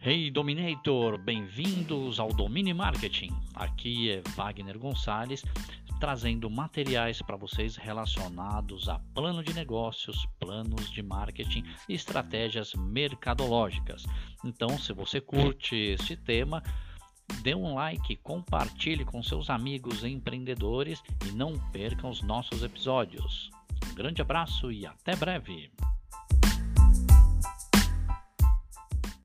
Hey Dominator, bem-vindos ao Domini Marketing. Aqui é Wagner Gonçalves trazendo materiais para vocês relacionados a plano de negócios, planos de marketing e estratégias mercadológicas. Então, se você curte este tema, dê um like, compartilhe com seus amigos empreendedores e não percam os nossos episódios. Um grande abraço e até breve!